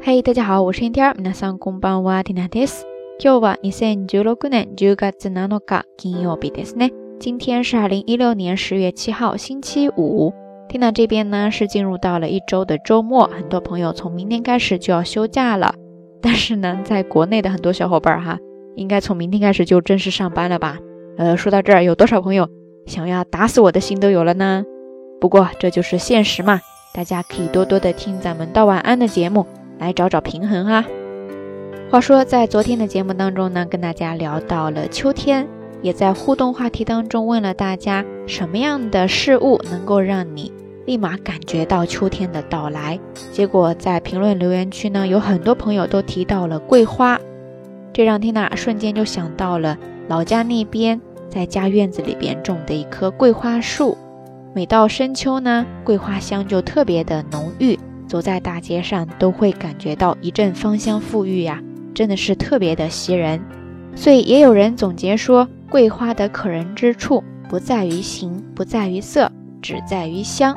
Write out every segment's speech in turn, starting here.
嘿，大家好，我是天天。皆さんこんばんは、ティナです。今日は二千十六年十月七日、金曜日ですね。今天是二零一六年十月七号，星期五。缇娜这边呢是进入到了一周的周末，很多朋友从明天开始就要休假了。但是呢，在国内的很多小伙伴哈，应该从明天开始就正式上班了吧？呃，说到这儿，有多少朋友想要打死我的心都有了呢？不过这就是现实嘛，大家可以多多的听咱们道晚安的节目。 来找找平衡哈。话说，在昨天的节目当中呢，跟大家聊到了秋天，也在互动话题当中问了大家什么样的事物能够让你立马感觉到秋天的到来。结果在评论留言区呢，有很多朋友都提到了桂花，这让缇娜瞬间就想到了老家那边在家院子里边种的一棵桂花树。每到深秋呢，桂花香就特别的浓郁。走在大街上都会感觉到一阵芳香馥郁呀，真的是特别的袭人。所以也有人总结说，桂花的可人之处不在于形，不在于色，只在于香。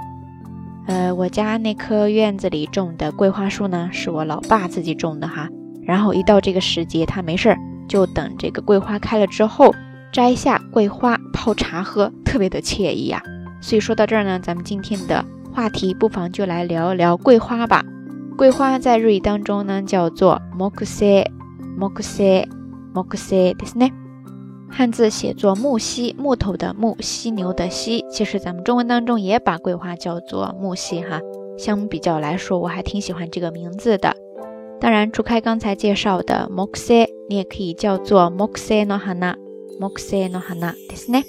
呃，我家那棵院子里种的桂花树呢，是我老爸自己种的哈。然后一到这个时节，他没事儿就等这个桂花开了之后，摘下桂花泡茶喝，特别的惬意呀。所以说到这儿呢，咱们今天的。话题不妨就来聊一聊桂花吧。桂花在日语当中呢叫做木犀，木犀，木犀，ですね。汉字写作木犀，木头的木，犀牛的犀。其实咱们中文当中也把桂花叫做木犀哈。相比较来说，我还挺喜欢这个名字的。当然，除开刚才介绍的木犀，你也可以叫做木犀の花，木犀の花ですね。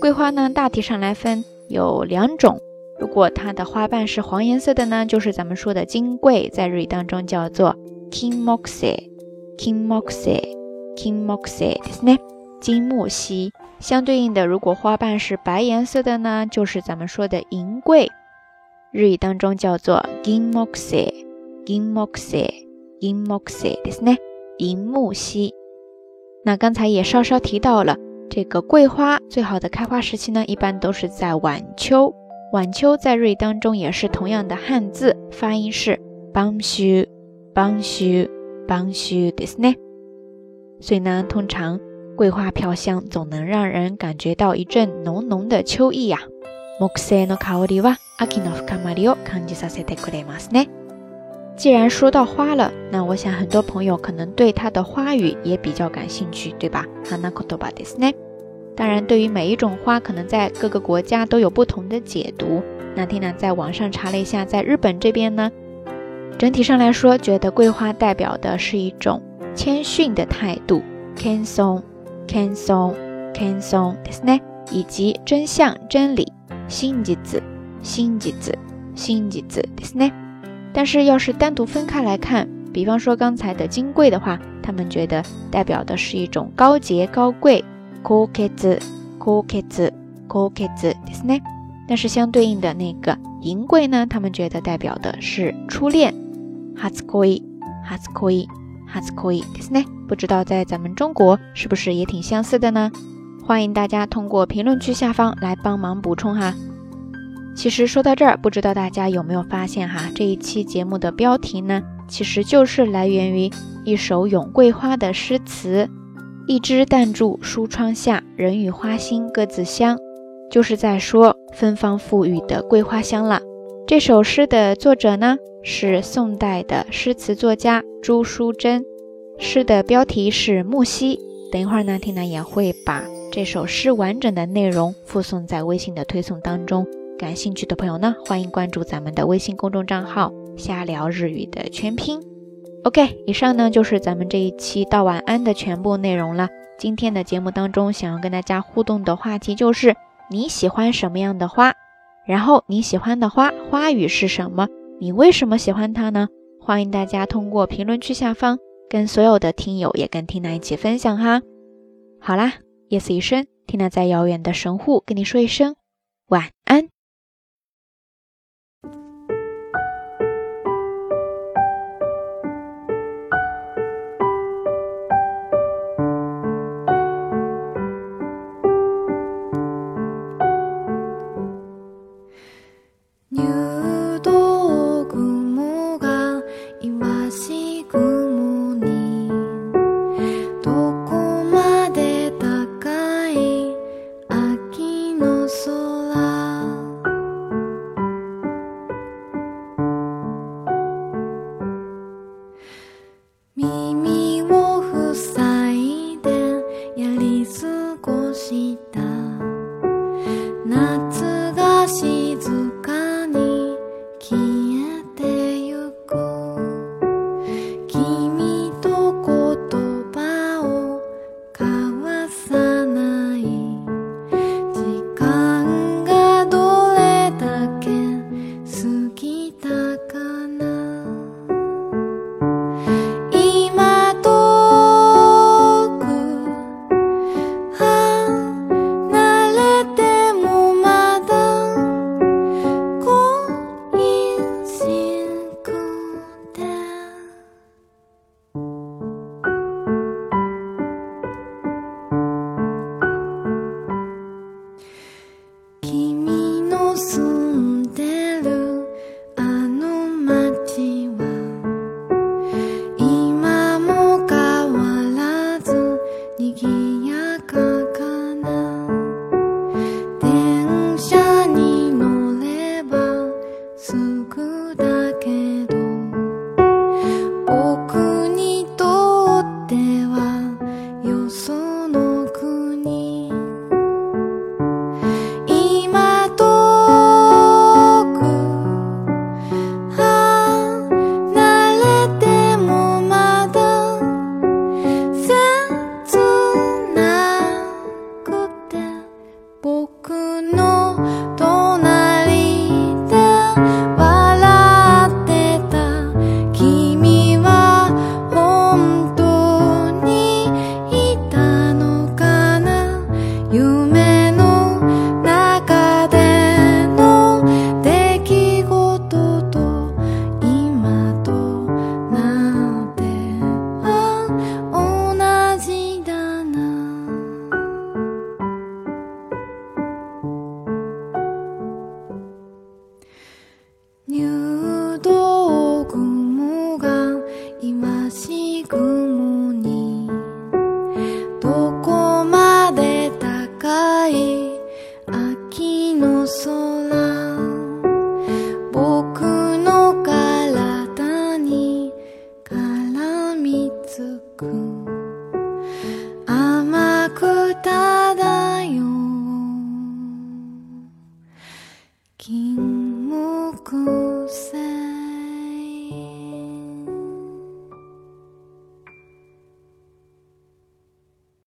桂花呢，大体上来分有两种。 如果它的花瓣是黄颜色的呢，就是咱们说的金桂，在日语当中叫做 kinmoku，kinmoku，kinmoku，ですね，金木犀。相对应的，如果花瓣是白颜色的呢，就是咱们说的银桂，日语当中叫做 ginmoku，ginmoku，ginmoku，ですね，银木犀。那刚才也稍稍提到了，这个桂花最好的开花时期呢，一般都是在晚秋。 晚秋在日语当中也是同样的汉字，发音是邦须邦须邦须ですね。所以呢，通常桂花飘香，总能让人感觉到一阵浓浓的秋意呀。木犀の香りは秋の深まりを感じさせてくれますね。既然说到花了，那我想很多朋友可能对它的花语也比较感兴趣，对吧？花の言葉ですね。 当然，对于每一种花，可能在各个国家都有不同的解读。那天呢，在网上查了一下，在日本这边呢，整体上来说，觉得桂花代表的是一种谦逊的态度，kanson，kanson，kanson，ですね，以及真相、真理，真実、真実、真実ですね。但是，要是单独分开来看，比方说刚才的金桂的话，他们觉得代表的是一种高洁、高贵。 高潔、高潔、高潔ですね。但是相对应的那个银桂呢，他们觉得代表的是初恋。初恋、初恋、初恋ですね。不知道在咱们中国是不是也挺相似的呢？欢迎大家通过评论区下方来帮忙补充哈。其实说到这儿，不知道大家有没有发现哈，这一期节目的标题呢，其实就是来源于一首咏桂花的诗词。 一枝淡柱疏窗下，人与花心各自香，就是在说芬芳馥郁的桂花香了。这首诗的作者呢是宋代的诗词作家朱淑珍，诗的标题是《木犀》。等一会儿呢，缇娜也会把这首诗完整的内容附送在微信的推送当中。感兴趣的朋友呢，欢迎关注咱们的微信公众账号“瞎聊日语”的全拼。OK，以上呢就是咱们这一期道晚安的全部内容了。今天的节目当中，想要跟大家互动的话题就是你喜欢什么样的花？然后你喜欢的花花语是什么？你为什么喜欢它呢？欢迎大家通过评论区下方跟所有的听友也跟缇娜一起分享哈。好啦，夜色已深，缇娜在遥远的神户跟你说一声晚安。ここまで高い秋のく甘く。た